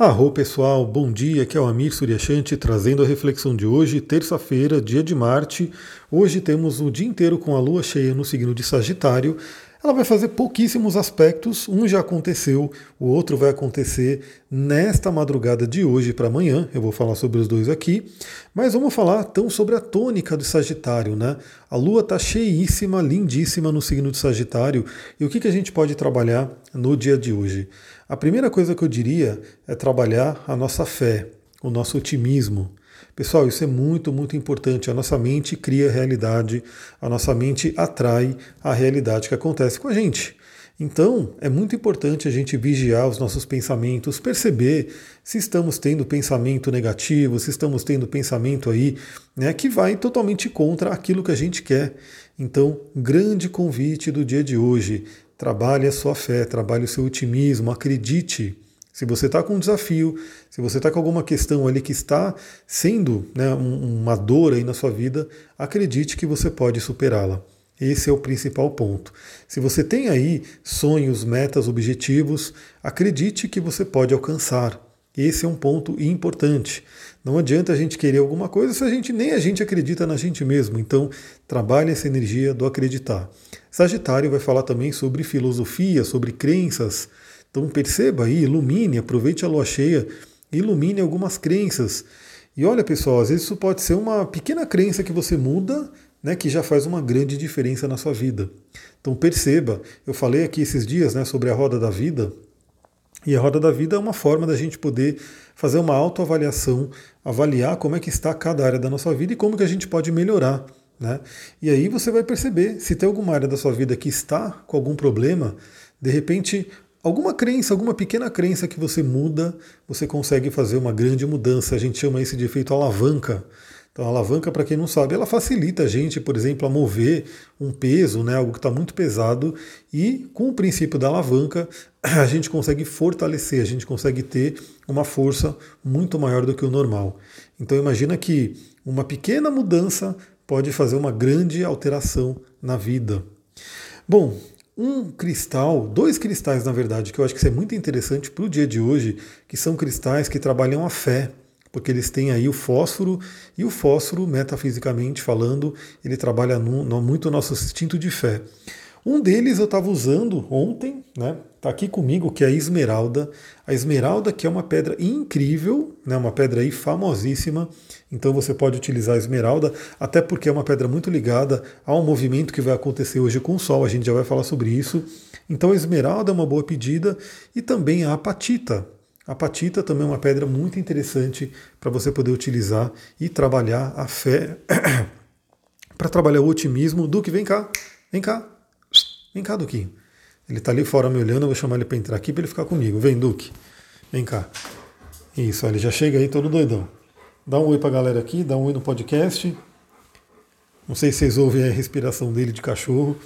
Arro pessoal, bom dia, aqui é o Amir Suryashanti trazendo a reflexão de hoje, terça-feira, dia de Marte. Hoje temos o dia inteiro com a lua cheia no signo de Sagitário. Ela vai fazer pouquíssimos aspectos, um já aconteceu, o outro vai acontecer nesta madrugada de hoje para amanhã. Eu vou falar sobre os dois aqui, mas vamos falar então sobre a tônica do Sagitário, né? A lua está cheíssima, lindíssima no signo de Sagitário. E o que, que a gente pode trabalhar no dia de hoje? A primeira coisa que eu diria é trabalhar a nossa fé, o nosso otimismo. Pessoal, isso é muito, muito importante. A nossa mente cria realidade, a nossa mente atrai a realidade que acontece com a gente. Então, é muito importante a gente vigiar os nossos pensamentos, perceber se estamos tendo pensamento negativo, se estamos tendo pensamento aí né, que vai totalmente contra aquilo que a gente quer. Então, grande convite do dia de hoje: trabalhe a sua fé, trabalhe o seu otimismo, acredite. Se você está com um desafio, se você está com alguma questão ali que está sendo né, uma dor aí na sua vida, acredite que você pode superá-la. Esse é o principal ponto. Se você tem aí sonhos, metas, objetivos, acredite que você pode alcançar. Esse é um ponto importante. Não adianta a gente querer alguma coisa se a gente nem a gente acredita na gente mesmo. Então, trabalhe essa energia do acreditar. Sagitário vai falar também sobre filosofia, sobre crenças. Então perceba aí, ilumine, aproveite a lua cheia, ilumine algumas crenças. E olha, pessoal, às vezes isso pode ser uma pequena crença que você muda, né, que já faz uma grande diferença na sua vida. Então perceba, eu falei aqui esses dias né, sobre a roda da vida, e a roda da vida é uma forma da gente poder fazer uma autoavaliação, avaliar como é que está cada área da nossa vida e como que a gente pode melhorar. Né? E aí você vai perceber se tem alguma área da sua vida que está com algum problema, de repente alguma crença, alguma pequena crença que você muda, você consegue fazer uma grande mudança. A gente chama isso de efeito alavanca. Então, a alavanca, para quem não sabe, ela facilita a gente, por exemplo, a mover um peso, né, algo que está muito pesado, e com o princípio da alavanca, a gente consegue fortalecer, a gente consegue ter uma força muito maior do que o normal. Então, imagina que uma pequena mudança pode fazer uma grande alteração na vida. Bom, um cristal, dois cristais na verdade, que eu acho que isso é muito interessante para o dia de hoje, que são cristais que trabalham a fé, porque eles têm aí o fósforo, e o fósforo, metafisicamente falando, ele trabalha no, no, muito o nosso instinto de fé. Um deles eu estava usando ontem, né? Está aqui comigo, que é a esmeralda. A esmeralda, que é uma pedra incrível, né? uma pedra aí famosíssima. Então você pode utilizar a esmeralda, até porque é uma pedra muito ligada ao movimento que vai acontecer hoje com o Sol. A gente já vai falar sobre isso. Então a esmeralda é uma boa pedida e também a apatita. A apatita também é uma pedra muito interessante para você poder utilizar e trabalhar a fé, para trabalhar o otimismo. Duque, vem cá, vem cá, vem cá, Duquinho. Ele está ali fora me olhando, eu vou chamar ele para entrar aqui para ele ficar comigo. Vem, Duque. Vem cá. Isso, ele já chega aí todo doidão. Dá um oi para a galera aqui, dá um oi no podcast. Não sei se vocês ouvem a respiração dele de cachorro.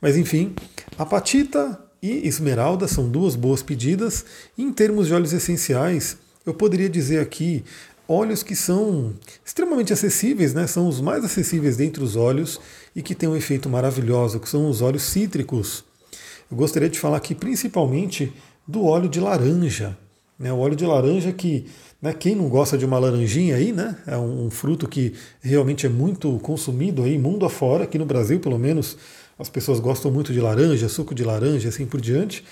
Mas enfim, apatita e esmeralda são duas boas pedidas. Em termos de óleos essenciais, eu poderia dizer aqui óleos que são extremamente acessíveis, né? são os mais acessíveis dentre os óleos e que têm um efeito maravilhoso, que são os óleos cítricos. Eu gostaria de falar aqui principalmente do óleo de laranja. Né? O óleo de laranja que, né, quem não gosta de uma laranjinha aí, né? É um, um fruto que realmente é muito consumido aí, mundo afora, aqui no Brasil pelo menos, as pessoas gostam muito de laranja, suco de laranja, assim por diante.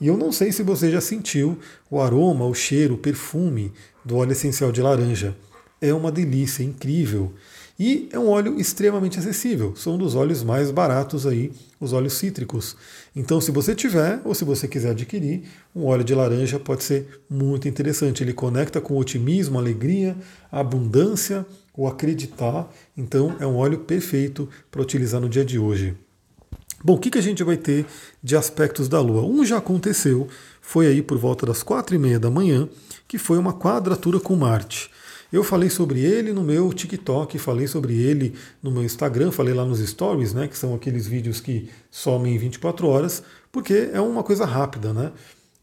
E eu não sei se você já sentiu o aroma, o cheiro, o perfume do óleo essencial de laranja. É uma delícia, é incrível. E é um óleo extremamente acessível, são um dos óleos mais baratos aí, os óleos cítricos. Então, se você tiver ou se você quiser adquirir, um óleo de laranja pode ser muito interessante. Ele conecta com otimismo, alegria, abundância, o acreditar. Então, é um óleo perfeito para utilizar no dia de hoje. Bom, o que, que a gente vai ter de aspectos da Lua? Um já aconteceu, foi aí por volta das quatro e meia da manhã, que foi uma quadratura com Marte. Eu falei sobre ele no meu TikTok, falei sobre ele no meu Instagram, falei lá nos stories, né, que são aqueles vídeos que somem em 24 horas, porque é uma coisa rápida, né?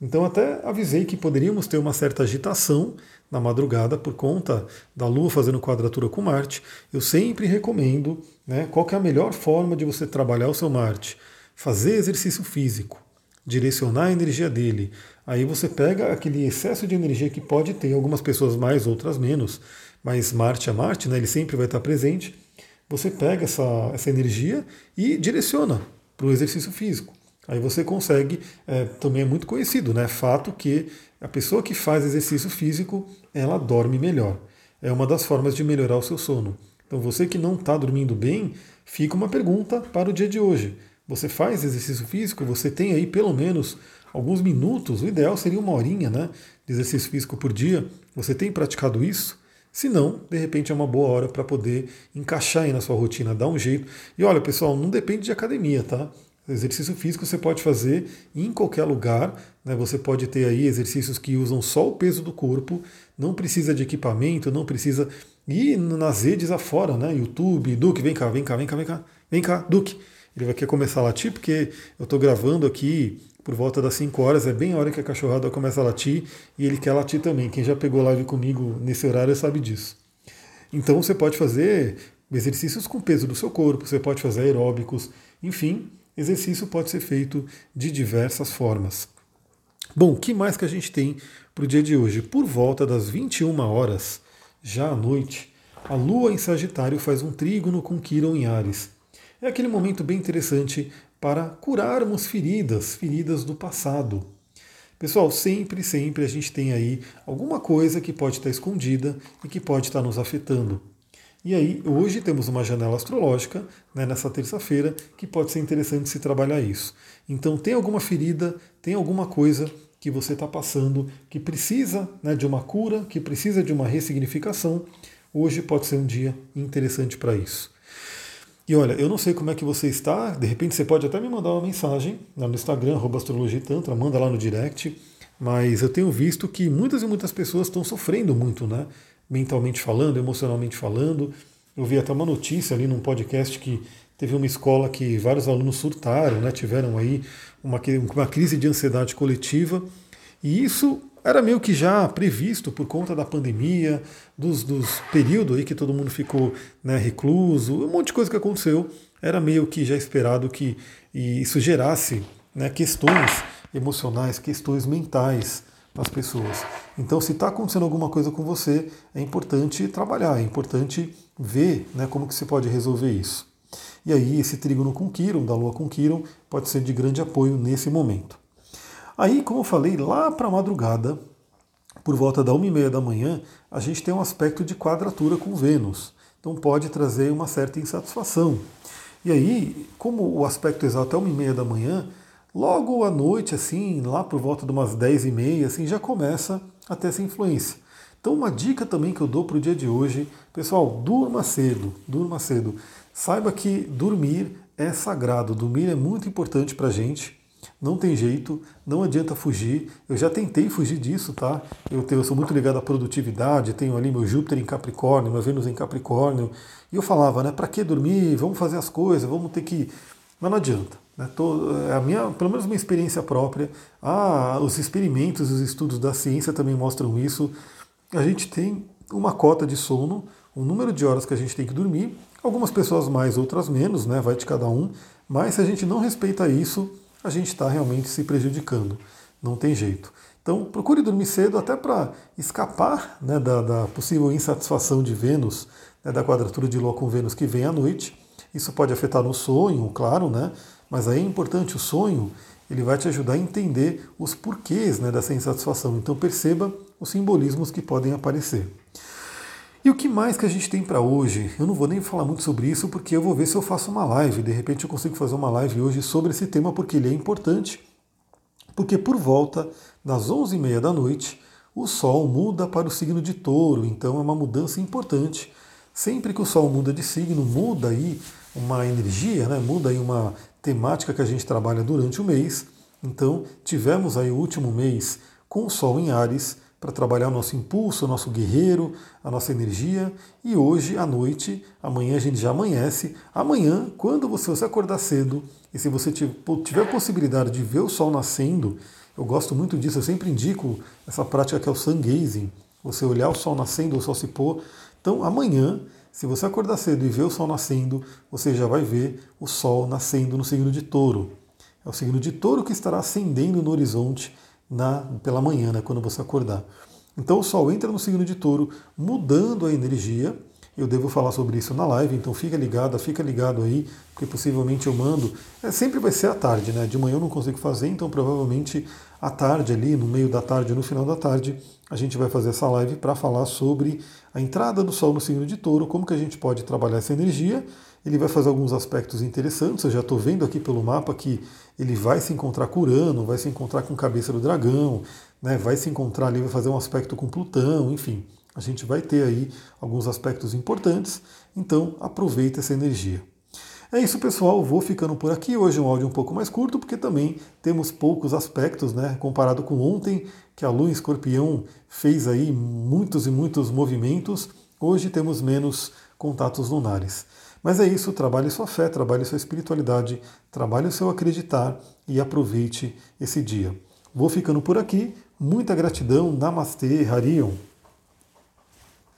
Então até avisei que poderíamos ter uma certa agitação na madrugada por conta da Lua fazendo quadratura com Marte. Eu sempre recomendo, né, qual é a melhor forma de você trabalhar o seu Marte? Fazer exercício físico, direcionar a energia dele, Aí você pega aquele excesso de energia que pode ter, algumas pessoas mais, outras menos, mas Marte é Marte, né? ele sempre vai estar presente. Você pega essa, essa energia e direciona para o exercício físico. Aí você consegue, é, também é muito conhecido, né? Fato que a pessoa que faz exercício físico, ela dorme melhor. É uma das formas de melhorar o seu sono. Então você que não está dormindo bem, fica uma pergunta para o dia de hoje. Você faz exercício físico, você tem aí pelo menos alguns minutos, o ideal seria uma horinha né, de exercício físico por dia. Você tem praticado isso? Se não, de repente é uma boa hora para poder encaixar aí na sua rotina, dar um jeito. E olha, pessoal, não depende de academia, tá? Exercício físico você pode fazer em qualquer lugar, né? você pode ter aí exercícios que usam só o peso do corpo, não precisa de equipamento, não precisa ir nas redes afora, né? YouTube, Duque, vem cá, vem cá, vem cá, vem cá, vem cá, Duque. Ele vai querer começar a latir, porque eu estou gravando aqui por volta das 5 horas, é bem a hora que a cachorrada começa a latir e ele quer latir também. Quem já pegou live comigo nesse horário sabe disso. Então você pode fazer exercícios com peso do seu corpo, você pode fazer aeróbicos, enfim, exercício pode ser feito de diversas formas. Bom, que mais que a gente tem para o dia de hoje? Por volta das 21 horas, já à noite, a Lua em Sagitário faz um trígono com Quiron em Ares. É aquele momento bem interessante para curarmos feridas, feridas do passado. Pessoal, sempre, sempre a gente tem aí alguma coisa que pode estar escondida e que pode estar nos afetando. E aí, hoje temos uma janela astrológica, né, nessa terça-feira, que pode ser interessante se trabalhar isso. Então, tem alguma ferida, tem alguma coisa que você está passando que precisa né, de uma cura, que precisa de uma ressignificação. Hoje pode ser um dia interessante para isso. E olha, eu não sei como é que você está, de repente você pode até me mandar uma mensagem lá no Instagram, astrologitantra, manda lá no direct, mas eu tenho visto que muitas e muitas pessoas estão sofrendo muito, né? Mentalmente falando, emocionalmente falando. Eu vi até uma notícia ali num podcast que teve uma escola que vários alunos surtaram, né? Tiveram aí uma, uma crise de ansiedade coletiva. E isso era meio que já previsto por conta da pandemia, dos, dos períodos aí que todo mundo ficou né, recluso, um monte de coisa que aconteceu. Era meio que já esperado que isso gerasse né, questões emocionais, questões mentais nas pessoas. Então, se está acontecendo alguma coisa com você, é importante trabalhar, é importante ver né, como que se pode resolver isso. E aí, esse trígono com Quiron, da Lua com Quiron, pode ser de grande apoio nesse momento. Aí, como eu falei, lá para a madrugada, por volta da uma e meia da manhã, a gente tem um aspecto de quadratura com Vênus. Então pode trazer uma certa insatisfação. E aí, como o aspecto exato é uma e meia da manhã, logo à noite, assim, lá por volta de umas dez e meia, assim, já começa a ter essa influência. Então uma dica também que eu dou para o dia de hoje, pessoal, durma cedo, durma cedo. Saiba que dormir é sagrado, dormir é muito importante para a gente. Não tem jeito, não adianta fugir. Eu já tentei fugir disso, tá? Eu, tenho, eu sou muito ligado à produtividade, tenho ali meu Júpiter em Capricórnio, meu Vênus em Capricórnio. E eu falava, né? Para que dormir? Vamos fazer as coisas, vamos ter que. Mas não adianta. Né? É a minha, pelo menos minha experiência própria, ah, os experimentos, os estudos da ciência também mostram isso. A gente tem uma cota de sono, um número de horas que a gente tem que dormir. Algumas pessoas mais, outras menos, né? Vai de cada um. Mas se a gente não respeita isso, a gente está realmente se prejudicando. Não tem jeito. Então, procure dormir cedo até para escapar né, da, da, possível insatisfação de Vênus, né, da quadratura de Lua com Vênus que vem à noite. Isso pode afetar no sonho, claro, né? Mas aí é importante o sonho, ele vai te ajudar a entender os porquês né, dessa insatisfação. Então perceba os simbolismos que podem aparecer. E o que mais que a gente tem para hoje? Eu não vou nem falar muito sobre isso porque eu vou ver se eu faço uma live. De repente eu consigo fazer uma live hoje sobre esse tema porque ele é importante. Porque por volta das 11h30 da noite, o Sol muda para o signo de touro, então é uma mudança importante. Sempre que o Sol muda de signo, muda aí uma energia, né? muda aí uma temática que a gente trabalha durante o mês. Então tivemos aí o último mês com o Sol em Ares, para trabalhar o nosso impulso, o nosso guerreiro, a nossa energia. E hoje à noite, amanhã a gente já amanhece. Amanhã, quando você, acordar cedo e se você tiver a possibilidade de ver o sol nascendo, eu gosto muito disso, eu sempre indico essa prática que é o sun gazing, você olhar o sol nascendo ou o sol se pôr. Então amanhã, se você acordar cedo e ver o sol nascendo, você já vai ver o sol nascendo no signo de touro. É o signo de touro que estará ascendendo no horizonte na, pela manhã, né, quando você acordar. Então o Sol entra no signo de touro, mudando a energia. Eu devo falar sobre isso na live, então fica ligado, fica ligado aí, porque possivelmente eu mando. É, sempre vai ser à tarde, né? De manhã eu não consigo fazer, então provavelmente à tarde ali, no meio da tarde, no final da tarde, a gente vai fazer essa live para falar sobre a entrada do Sol no signo de touro, como que a gente pode trabalhar essa energia. Ele vai fazer alguns aspectos interessantes. Eu já estou vendo aqui pelo mapa que ele vai se encontrar com Urano, vai se encontrar com cabeça do dragão, né, vai se encontrar ali, vai fazer um aspecto com Plutão, enfim. A gente vai ter aí alguns aspectos importantes, então aproveita essa energia. É isso, pessoal. Vou ficando por aqui. Hoje é um áudio um pouco mais curto, porque também temos poucos aspectos, né? Comparado com ontem, que a Lua em Escorpião fez aí muitos e muitos movimentos. Hoje temos menos contatos lunares. Mas é isso, trabalhe sua fé, trabalhe sua espiritualidade, trabalhe o seu acreditar e aproveite esse dia. Vou ficando por aqui. Muita gratidão. Namastê, Harion.